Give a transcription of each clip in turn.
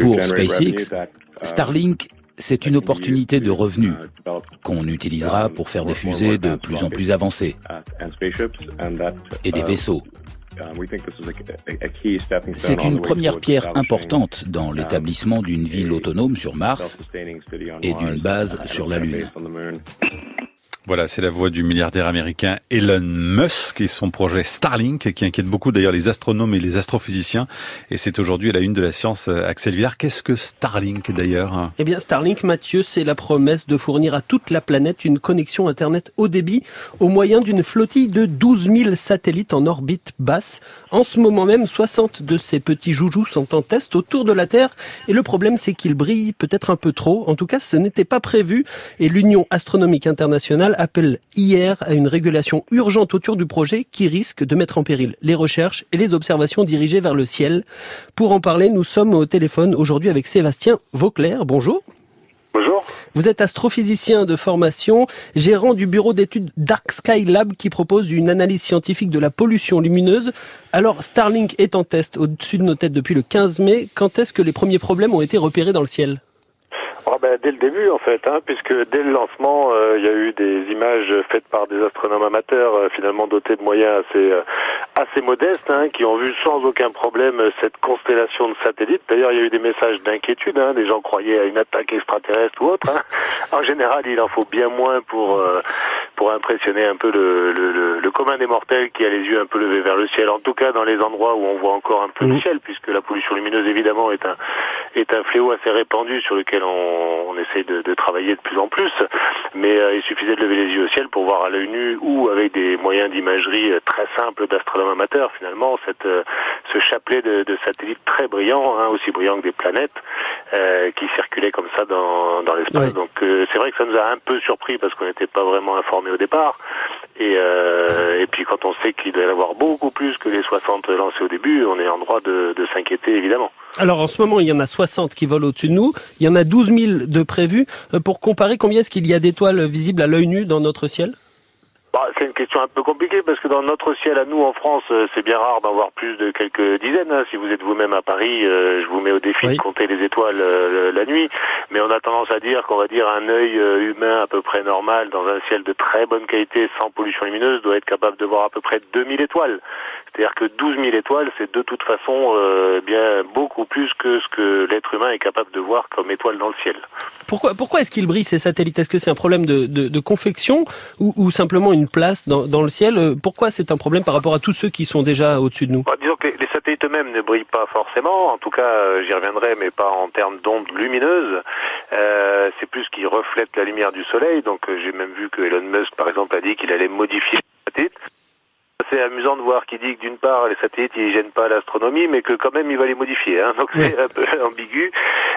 Pour SpaceX, Starlink, c'est une opportunité de revenus qu'on utilisera pour faire des fusées de plus en plus avancées et des vaisseaux. C'est une première pierre importante dans l'établissement d'une ville autonome sur Mars et d'une base sur la Lune. Voilà, c'est la voix du milliardaire américain Elon Musk et son projet Starlink qui inquiète beaucoup d'ailleurs les astronomes et les astrophysiciens. Et c'est aujourd'hui à la une de la science euh, Axel. Qu'est-ce que Starlink d'ailleurs Eh bien Starlink, Mathieu, c'est la promesse de fournir à toute la planète une connexion Internet haut débit au moyen d'une flottille de 12 000 satellites en orbite basse. En ce moment même, 60 de ces petits joujoux sont en test autour de la Terre. Et le problème, c'est qu'ils brillent peut-être un peu trop. En tout cas, ce n'était pas prévu. Et l'Union astronomique internationale appelle hier à une régulation urgente autour du projet qui risque de mettre en péril les recherches et les observations dirigées vers le ciel. Pour en parler, nous sommes au téléphone aujourd'hui avec Sébastien Vauclair. Bonjour. Bonjour. Vous êtes astrophysicien de formation, gérant du bureau d'études Dark Sky Lab qui propose une analyse scientifique de la pollution lumineuse. Alors, Starlink est en test au-dessus de nos têtes depuis le 15 mai. Quand est-ce que les premiers problèmes ont été repérés dans le ciel? Ah ben, dès le début en fait, hein, puisque dès le lancement, euh, il y a eu des images faites par des astronomes amateurs, euh, finalement dotés de moyens assez euh, assez modestes, hein, qui ont vu sans aucun problème cette constellation de satellites. D'ailleurs, il y a eu des messages d'inquiétude, hein, des gens croyaient à une attaque extraterrestre ou autre. Hein. En général, il en faut bien moins pour pour impressionner un peu le, le, le, commun des mortels qui a les yeux un peu levés vers le ciel. En tout cas, dans les endroits où on voit encore un peu le ciel, puisque la pollution lumineuse évidemment est un est un fléau assez répandu sur lequel on, on essaie de, de, travailler de plus en plus. Mais euh, il suffisait de lever les yeux au ciel pour voir à l'œil nu ou avec des moyens d'imagerie euh, très simples d'astronomes amateurs finalement cette, euh, ce chapelet de, de, satellites très brillants, hein, aussi brillants que des planètes, euh, qui circulaient comme ça dans, dans l'espace. Donc c'est vrai que ça nous a un peu surpris parce qu'on n'était pas vraiment informé au départ. Et, euh, et puis quand on sait qu'il doit y en avoir beaucoup plus que les 60 lancés au début, on est en droit de, de s'inquiéter évidemment. Alors en ce moment, il y en a 60 qui volent au-dessus de nous, il y en a 12 000 de prévus. Euh, pour comparer, combien est-ce qu'il y a d'étoiles visibles à l'œil nu dans notre ciel? Bah, c'est une question un peu compliquée parce que dans notre ciel à nous en France, euh, c'est bien rare d'en voir plus de quelques dizaines. Hein. Si vous êtes vous-même à Paris, euh, je vous mets au défi de compter les étoiles euh, la nuit. Mais on a tendance à dire qu'on va dire un œil humain à peu près normal dans un ciel de très bonne qualité sans pollution lumineuse doit être capable de voir à peu près 2000 étoiles. C'est-à-dire que 12 000 étoiles, c'est de toute façon bien beaucoup plus que ce que l'être humain est capable de voir comme étoiles dans le ciel. Pourquoi, pourquoi est-ce qu'ils brillent ces satellites? Est-ce que c'est un problème de, de, de confection ou, ou simplement une place dans, dans, le ciel. Euh, pourquoi c'est un problème par rapport à tous ceux qui sont déjà au-dessus de nous bah, Disons que les, les satellites eux-mêmes ne brillent pas forcément. En tout cas, euh, j'y reviendrai, mais pas en termes d'ondes lumineuses. Euh, c'est plus qu'ils reflètent la lumière du soleil. Donc, j'ai même vu que Elon Musk, par exemple, a dit qu'il allait modifier les satellites c'est amusant de voir qu'il dit que d'une part les satellites ils gênent pas l'astronomie, mais que quand même il va les modifier. Hein. Donc c'est un peu ambigu.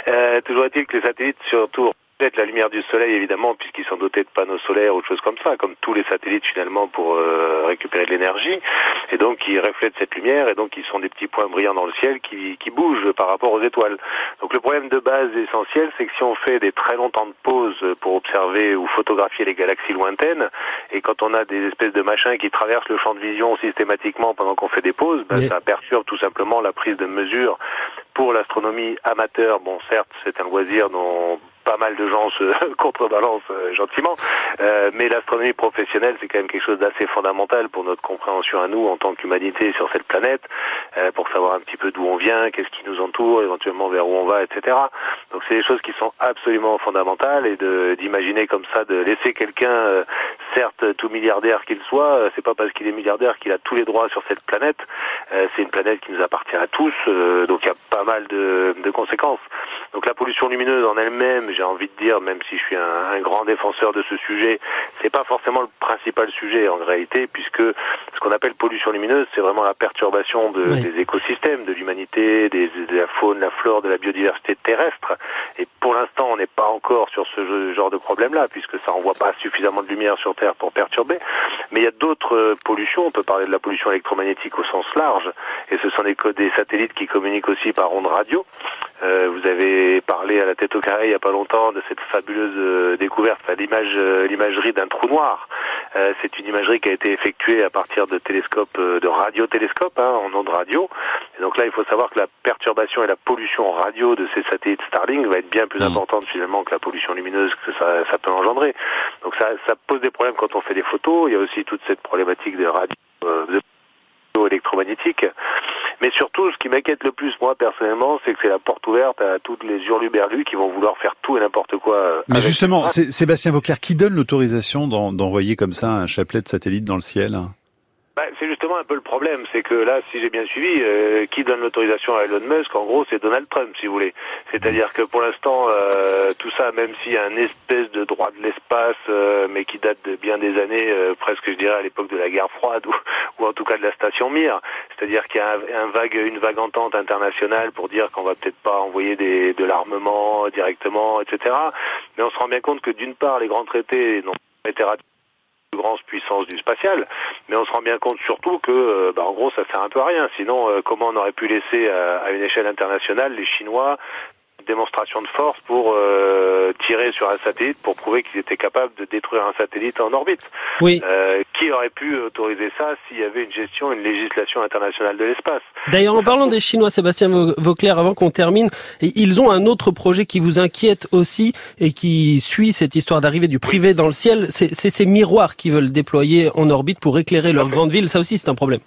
Euh, toujours est-il que les satellites surtout la lumière du soleil évidemment puisqu'ils sont dotés de panneaux solaires ou de choses comme ça, comme tous les satellites finalement pour euh, récupérer de l'énergie, et donc ils reflètent cette lumière et donc ils sont des petits points brillants dans le ciel qui, qui bougent par rapport aux étoiles. Donc le problème de base essentiel, c'est que si on fait des très longs temps de pause pour observer ou photographier les galaxies lointaines, et quand on a des espèces de machins qui traversent le champ de vision systématiquement pendant qu'on fait des pauses, ben, ça perturbe tout simplement la prise de mesure pour l'astronomie amateur. Bon, certes, c'est un loisir dont pas mal de gens se contrebalancent euh, gentiment, euh, mais l'astronomie professionnelle, c'est quand même quelque chose d'assez fondamental pour notre compréhension à nous en tant qu'humanité sur cette planète, euh, pour savoir un petit peu d'où on vient, qu'est-ce qui nous entoure, éventuellement vers où on va, etc. Donc c'est des choses qui sont absolument fondamentales et d'imaginer comme ça, de laisser quelqu'un, certes tout milliardaire qu'il soit, c'est pas parce qu'il est milliardaire qu'il a tous les droits sur cette planète. c'est une planète qui nous appartient à tous, donc il y a pas mal de, de conséquences. Donc la pollution lumineuse en elle-même, j'ai envie de dire, même si je suis un, un grand défenseur de ce sujet, c'est pas forcément le principal sujet en réalité, puisque ce qu'on appelle pollution lumineuse, c'est vraiment la perturbation de, oui. des écosystèmes, de l'humanité, de la faune, la flore, de la biodiversité terrestre. Et pour l'instant, on n'est pas encore sur ce genre de problème-là, puisque ça envoie pas suffisamment de lumière sur Terre pour perturber. Mais il y a d'autres pollutions. On peut parler de la pollution électromagnétique au sens large, et ce sont des, des satellites qui communiquent aussi par ondes radio. Euh, vous avez parlé à la tête au carré il n'y a pas longtemps de cette fabuleuse découverte, l'image, l'imagerie d'un trou noir. c'est une imagerie qui a été effectuée à partir de télescopes, de radiotélescopes hein, en ondes radio. Et donc là, il faut savoir que la perturbation et la pollution radio de ces satellites Starlink va être bien plus mmh. importante finalement que la pollution lumineuse que ça, ça peut engendrer. Donc ça, ça pose des problèmes quand on fait des photos. Il y a aussi toute cette problématique de radio électromagnétique. Mais surtout, ce qui m'inquiète le plus, moi, personnellement, c'est que c'est la porte ouverte à toutes les hurluberlus qui vont vouloir faire tout et n'importe quoi. Euh, Mais justement, Sébastien Vauclair, qui donne l'autorisation d'envoyer comme ça un chapelet de satellite dans le ciel bah, c'est justement un peu le problème, c'est que là, si j'ai bien suivi, euh, qui donne l'autorisation à Elon Musk, en gros, c'est Donald Trump, si vous voulez. C'est-à-dire que pour l'instant, euh, tout ça, même s'il y a un espèce de droit de l'espace, euh, mais qui date de bien des années, presque, je dirais, à l'époque de la guerre froide, ou, en tout cas de la station Mir, c'est-à-dire qu'il y a un, vague, une vague entente internationale pour dire qu'on va peut-être pas envoyer de l'armement directement, etc. Mais on se rend bien compte que d'une part, les grands traités n'ont pas été ratifiés grande puissance du spatial, mais on se rend bien compte surtout que, euh, bah, en gros, ça sert un peu à rien. Sinon, euh, comment on aurait pu laisser à, à une échelle internationale les Chinois démonstration de force pour euh, tirer sur un satellite pour prouver qu'ils étaient capables de détruire un satellite en orbite. Oui. Euh, qui aurait pu autoriser ça s'il y avait une gestion, une législation internationale de l'espace? D'ailleurs, en parlant des Chinois, Sébastien Vauclair, avant qu'on termine, ils ont un autre projet qui vous inquiète aussi et qui suit cette histoire d'arrivée du privé dans le ciel. C'est ces miroirs qu'ils veulent déployer en orbite pour éclairer leur grande ville. Ça aussi, c'est un problème.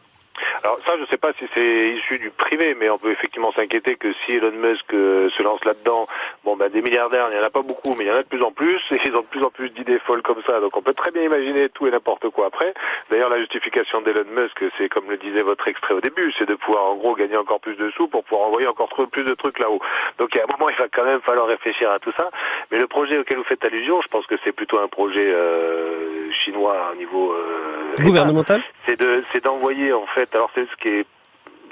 Alors ça, je ne sais pas si c'est issu du privé, mais on peut effectivement s'inquiéter que si Elon Musk euh, se lance là-dedans, bon ben des milliardaires, il n'y en a pas beaucoup, mais il y en a de plus en plus, et ils ont de plus en plus d'idées folles comme ça, donc on peut très bien imaginer tout et n'importe quoi après. D'ailleurs, la justification d'Elon Musk, c'est comme le disait votre extrait au début, c'est de pouvoir en gros gagner encore plus de sous pour pouvoir envoyer encore plus de trucs là-haut. Donc il y a un moment, il va quand même falloir réfléchir à tout ça. Mais le projet auquel vous faites allusion, je pense que c'est plutôt un projet euh, chinois au niveau euh, gouvernemental. C'est de, c'est d'envoyer en fait. Alors c'est ce qui est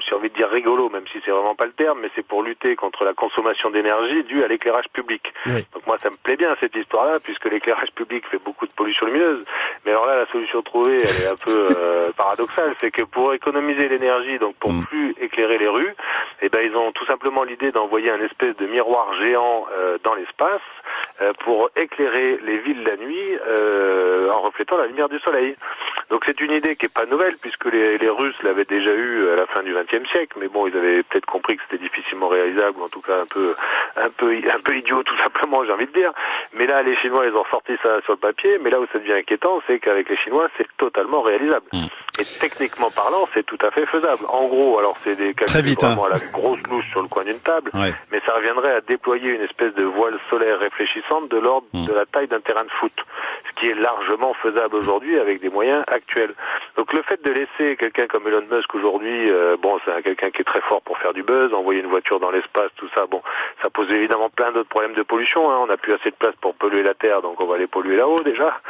j'ai envie de dire rigolo, même si c'est vraiment pas le terme, mais c'est pour lutter contre la consommation d'énergie due à l'éclairage public. Donc moi, ça me plaît bien cette histoire-là, puisque l'éclairage public fait beaucoup de pollution lumineuse. Mais alors là, la solution trouvée, elle est un peu euh, paradoxale, c'est que pour économiser l'énergie, donc pour mm. plus éclairer les rues, eh ben ils ont tout simplement l'idée d'envoyer un espèce de miroir géant euh, dans l'espace pour éclairer les villes la nuit en reflétant la lumière du soleil. Donc c'est une idée qui est pas nouvelle puisque les, les Russes l'avaient déjà eu à la fin du XXe siècle, mais bon, ils avaient peut-être compris que c'était difficilement réalisable, ou en tout cas un peu, un peu, un peu idiot tout simplement, j'ai envie de dire. Mais là, les Chinois, ils ont sorti ça sur le papier. Mais là où ça devient inquiétant, c'est qu'avec les Chinois, c'est totalement réalisable. Mm. Et techniquement parlant, c'est tout à fait faisable. En gros, alors c'est des calculs vite, hein. vraiment à la grosse louche sur le coin d'une table, mais ça reviendrait à déployer une espèce de voile solaire réfléchissante de l'ordre mm. de la taille d'un terrain de foot, ce qui est largement faisable aujourd'hui avec des moyens actuels. Donc le fait de laisser quelqu'un comme Elon Musk aujourd'hui, euh, bon, c'est quelqu'un qui est très fort pour faire du buzz, envoyer une voiture dans l'espace, tout ça, bon, ça pose évidemment plein d'autres problèmes de pollution. Hein. On n'a plus assez de place pour polluer la Terre, donc on va les polluer là-haut déjà.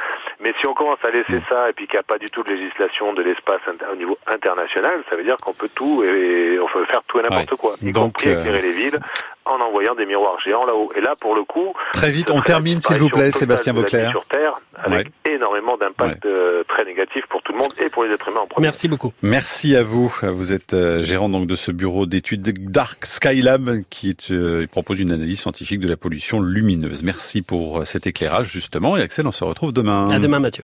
Mais si on commence à laisser mm. ça et puis qu'il n'y a pas du tout de législation de l'espace au niveau international, ça veut dire qu'on peut tout et on peut faire tout et n'importe quoi, y Donc, compris éclairer euh, les villes en envoyant des miroirs géants là-haut. Et là, pour le coup, très vite, on termine, s'il vous plaît, Sébastien Vauclair. Sur Terre, avec énormément d'impact euh, très négatif pour tout le monde et pour les êtres humains en premier. Merci beaucoup. Merci à vous. Vous êtes euh, gérant donc de ce bureau d'études Dark Skylab qui est, propose une analyse scientifique de la pollution lumineuse. Merci pour cet éclairage justement. Et Axel, on se retrouve demain. À demain, Mathieu.